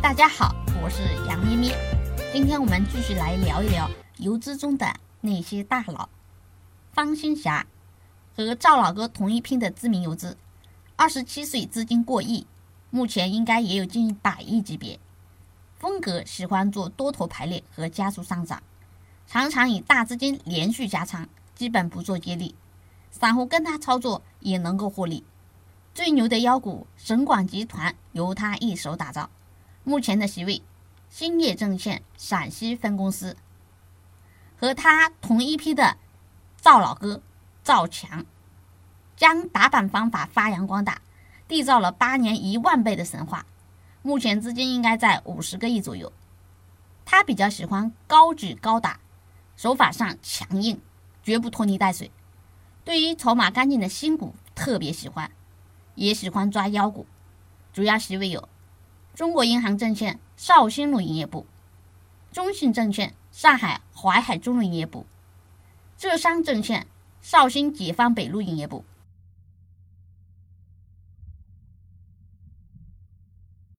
大家好，我是杨咩咩。今天我们继续来聊一聊游资中的那些大佬。方新霞和赵老哥同一批的知名游资，二十七岁资金过亿，目前应该也有近百亿级别。风格喜欢做多头排列和加速上涨，常常以大资金连续加仓，基本不做接力。散户跟他操作也能够获利。最牛的妖股神广集团由他一手打造，目前的席位兴业证券陕西分公司。和他同一批的赵老哥赵强，将打板方法发扬光大，缔造了八年一万倍的神话。目前资金应该在五十个亿左右。他比较喜欢高举高打，手法上强硬，绝不拖泥带水。对于筹码干净的新股特别喜欢，也喜欢抓妖股。主要席位有中国银行证券绍兴路营业部、中信证券上海淮海中路营业部、浙商证券绍兴解放北路营业部、